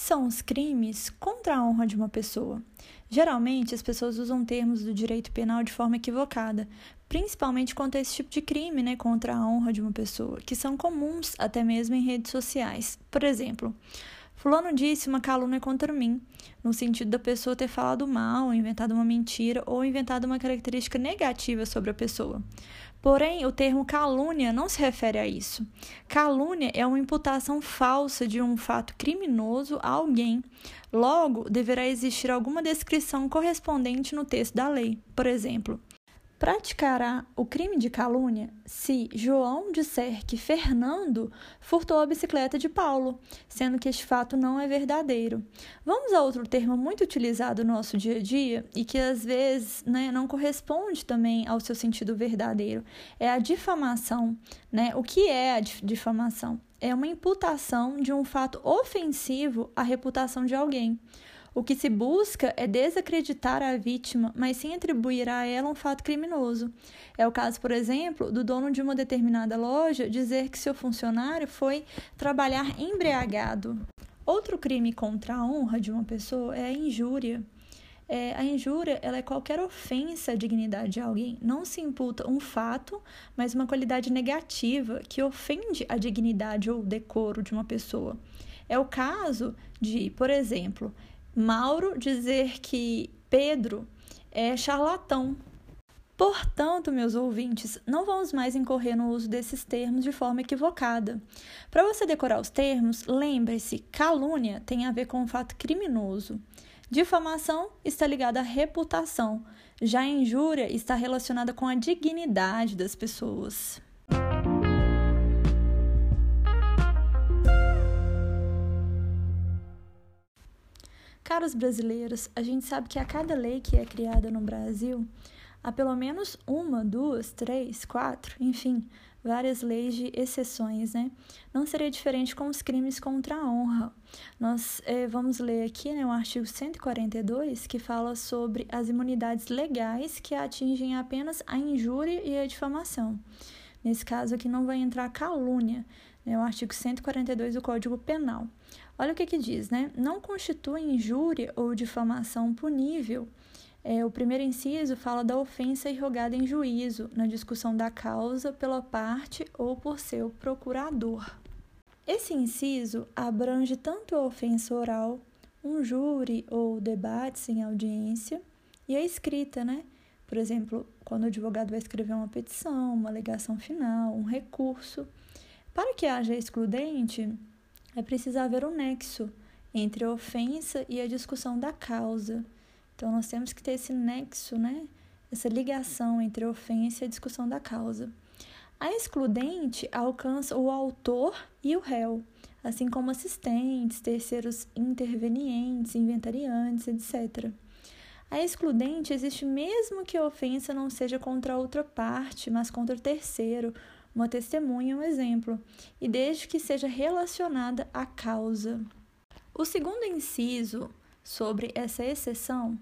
Quais são os crimes contra a honra de uma pessoa? Geralmente, as pessoas usam termos do direito penal de forma equivocada, principalmente quanto a esse tipo de crime, né, contra a honra de uma pessoa, que são comuns até mesmo em redes sociais. Por exemplo, Fulano disse uma calúnia contra mim, no sentido da pessoa ter falado mal, inventado uma mentira ou inventado uma característica negativa sobre a pessoa. Porém, o termo calúnia não se refere a isso. Calúnia é uma imputação falsa de um fato criminoso a alguém. Logo, deverá existir alguma descrição correspondente no texto da lei. Por exemplo, praticará o crime de calúnia se João disser que Fernando furtou a bicicleta de Paulo, sendo que este fato não é verdadeiro. Vamos a outro termo muito utilizado no nosso dia a dia e que às vezes né, não corresponde também ao seu sentido verdadeiro. É a difamação. Né? O que é a difamação? É uma imputação de um fato ofensivo à reputação de alguém. O que se busca é desacreditar a vítima, mas sem atribuir a ela um fato criminoso. É o caso, por exemplo, do dono de uma determinada loja dizer que seu funcionário foi trabalhar embriagado. Outro crime contra a honra de uma pessoa é a injúria. É, a injúria ela é qualquer ofensa à dignidade de alguém. Não se imputa um fato, mas uma qualidade negativa que ofende a dignidade ou decoro de uma pessoa. É o caso de, por exemplo, Mauro dizer que Pedro é charlatão. Portanto, meus ouvintes, não vamos mais incorrer no uso desses termos de forma equivocada. Para você decorar os termos, lembre-se: calúnia tem a ver com um fato criminoso. Difamação está ligada à reputação. Já a injúria está relacionada com a dignidade das pessoas. Caros brasileiros, a gente sabe que a cada lei que é criada no Brasil, há pelo menos uma, duas, três, quatro, enfim, várias leis de exceções, né? Não seria diferente com os crimes contra a honra. Nós eh, vamos ler aqui né, o artigo 142, que fala sobre as imunidades legais que atingem apenas a injúria e a difamação. Nesse caso aqui não vai entrar calúnia, né, o artigo 142 do Código Penal. Olha o que, que diz, né? Não constitui injúria ou difamação punível. É, o primeiro inciso fala da ofensa irrogada em juízo, na discussão da causa pela parte ou por seu procurador. Esse inciso abrange tanto a ofensa oral, um júri ou debates em audiência, e a escrita, né? Por exemplo, quando o advogado vai escrever uma petição, uma alegação final, um recurso. Para que haja excludente, é preciso haver um nexo entre a ofensa e a discussão da causa. Então, nós temos que ter esse nexo, né? essa ligação entre a ofensa e a discussão da causa. A excludente alcança o autor e o réu, assim como assistentes, terceiros intervenientes, inventariantes, etc. A excludente existe mesmo que a ofensa não seja contra outra parte, mas contra o terceiro, uma testemunha, um exemplo, e desde que seja relacionada à causa. O segundo inciso sobre essa exceção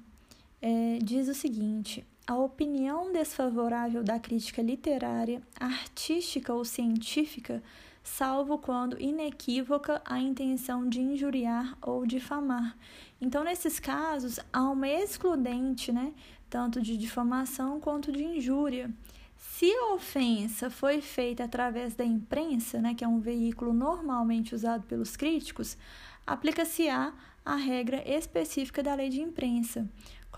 é, diz o seguinte: a opinião desfavorável da crítica literária, artística ou científica, salvo quando inequívoca a intenção de injuriar ou difamar. Então, nesses casos, há uma excludente, né, tanto de difamação quanto de injúria. Se a ofensa foi feita através da imprensa, né, que é um veículo normalmente usado pelos críticos, aplica-se-á a regra específica da lei de imprensa.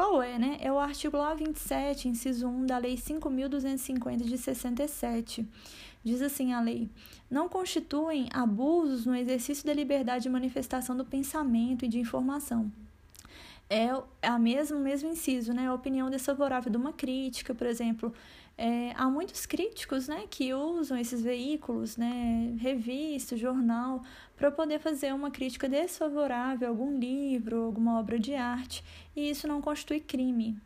Qual é, né? É o artigo 27, inciso 1 da Lei 5.250 de 67. Diz assim a lei: não constituem abusos no exercício da liberdade de manifestação do pensamento e de informação é a mesmo mesmo inciso, né? A opinião desfavorável de uma crítica, por exemplo, é, há muitos críticos né, que usam esses veículos, né, revista, jornal, para poder fazer uma crítica desfavorável a algum livro, alguma obra de arte, e isso não constitui crime.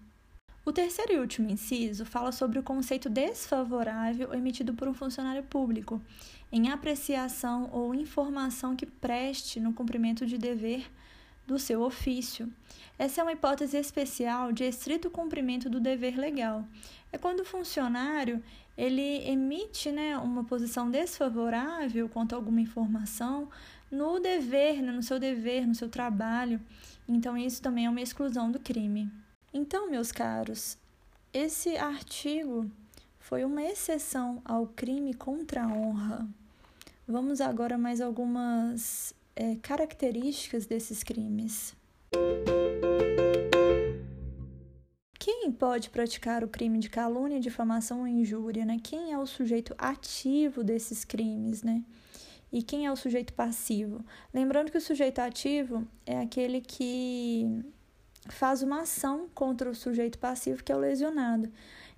O terceiro e último inciso fala sobre o conceito desfavorável emitido por um funcionário público, em apreciação ou informação que preste no cumprimento de dever do seu ofício. Essa é uma hipótese especial de estrito cumprimento do dever legal. É quando o funcionário ele emite né, uma posição desfavorável quanto a alguma informação, no dever, né, no seu dever, no seu trabalho. Então, isso também é uma exclusão do crime. Então, meus caros, esse artigo foi uma exceção ao crime contra a honra. Vamos agora mais algumas é, características desses crimes. Quem pode praticar o crime de calúnia, difamação ou injúria, né? Quem é o sujeito ativo desses crimes, né? E quem é o sujeito passivo? Lembrando que o sujeito ativo é aquele que faz uma ação contra o sujeito passivo, que é o lesionado.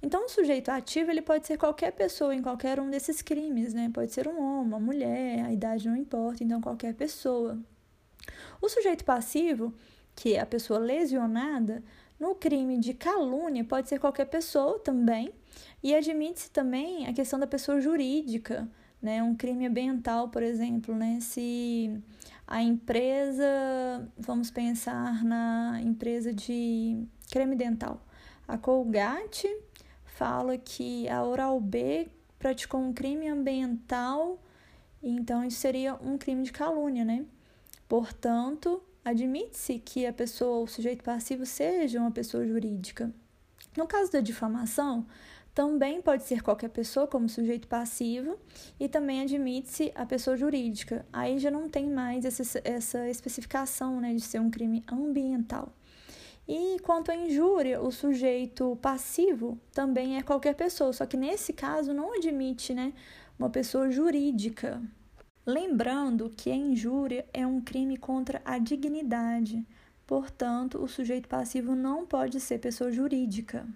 Então, o sujeito ativo ele pode ser qualquer pessoa em qualquer um desses crimes, né? Pode ser um homem, uma mulher, a idade não importa, então qualquer pessoa. O sujeito passivo, que é a pessoa lesionada, no crime de calúnia pode ser qualquer pessoa também, e admite-se também a questão da pessoa jurídica, né? Um crime ambiental, por exemplo, né? Se a empresa, vamos pensar na empresa de creme dental, a Colgate fala que a Oral B praticou um crime ambiental, então isso seria um crime de calúnia, né? Portanto, admite-se que a pessoa, o sujeito passivo, seja uma pessoa jurídica. No caso da difamação, também pode ser qualquer pessoa como sujeito passivo e também admite-se a pessoa jurídica. Aí já não tem mais essa, essa especificação né, de ser um crime ambiental. E quanto à injúria, o sujeito passivo também é qualquer pessoa, só que nesse caso não admite né, uma pessoa jurídica. Lembrando que a injúria é um crime contra a dignidade, portanto, o sujeito passivo não pode ser pessoa jurídica.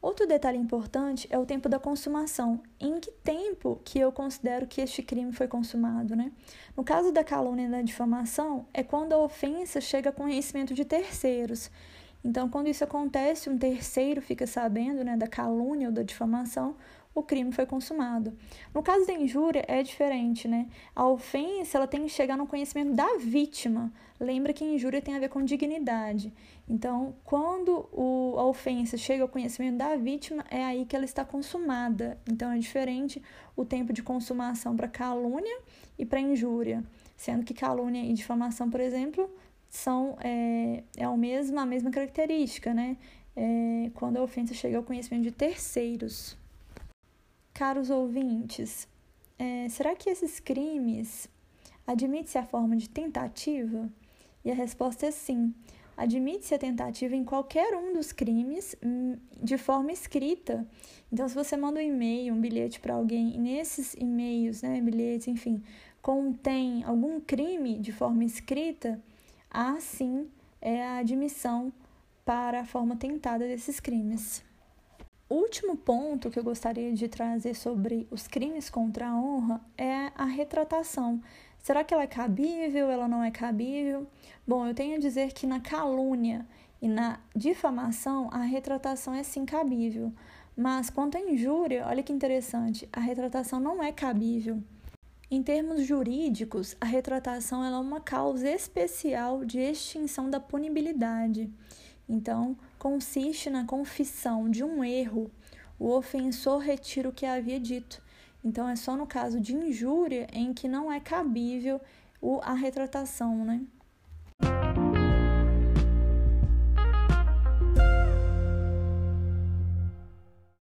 Outro detalhe importante é o tempo da consumação. Em que tempo que eu considero que este crime foi consumado, né? No caso da calúnia e da difamação, é quando a ofensa chega a conhecimento de terceiros. Então, quando isso acontece, um terceiro fica sabendo, né, da calúnia ou da difamação, o crime foi consumado. No caso da injúria é diferente, né? A ofensa ela tem que chegar no conhecimento da vítima. Lembra que injúria tem a ver com dignidade. Então, quando o, a ofensa chega ao conhecimento da vítima, é aí que ela está consumada. Então, é diferente o tempo de consumação para calúnia e para injúria, sendo que calúnia e difamação, por exemplo, são é, é a mesma característica, né? É, quando a ofensa chega ao conhecimento de terceiros. Caros ouvintes, é, será que esses crimes admite-se a forma de tentativa? E a resposta é sim. Admite-se a tentativa em qualquer um dos crimes hum, de forma escrita. Então, se você manda um e-mail, um bilhete para alguém, e nesses e-mails, né, bilhetes, enfim, contém algum crime de forma escrita, há sim é a admissão para a forma tentada desses crimes. Último ponto que eu gostaria de trazer sobre os crimes contra a honra é a retratação. Será que ela é cabível, ela não é cabível? Bom, eu tenho a dizer que na calúnia e na difamação a retratação é sim cabível. Mas quanto à injúria, olha que interessante, a retratação não é cabível. Em termos jurídicos, a retratação é uma causa especial de extinção da punibilidade. Então, consiste na confissão de um erro, o ofensor retira o que havia dito. Então, é só no caso de injúria em que não é cabível a retratação, né?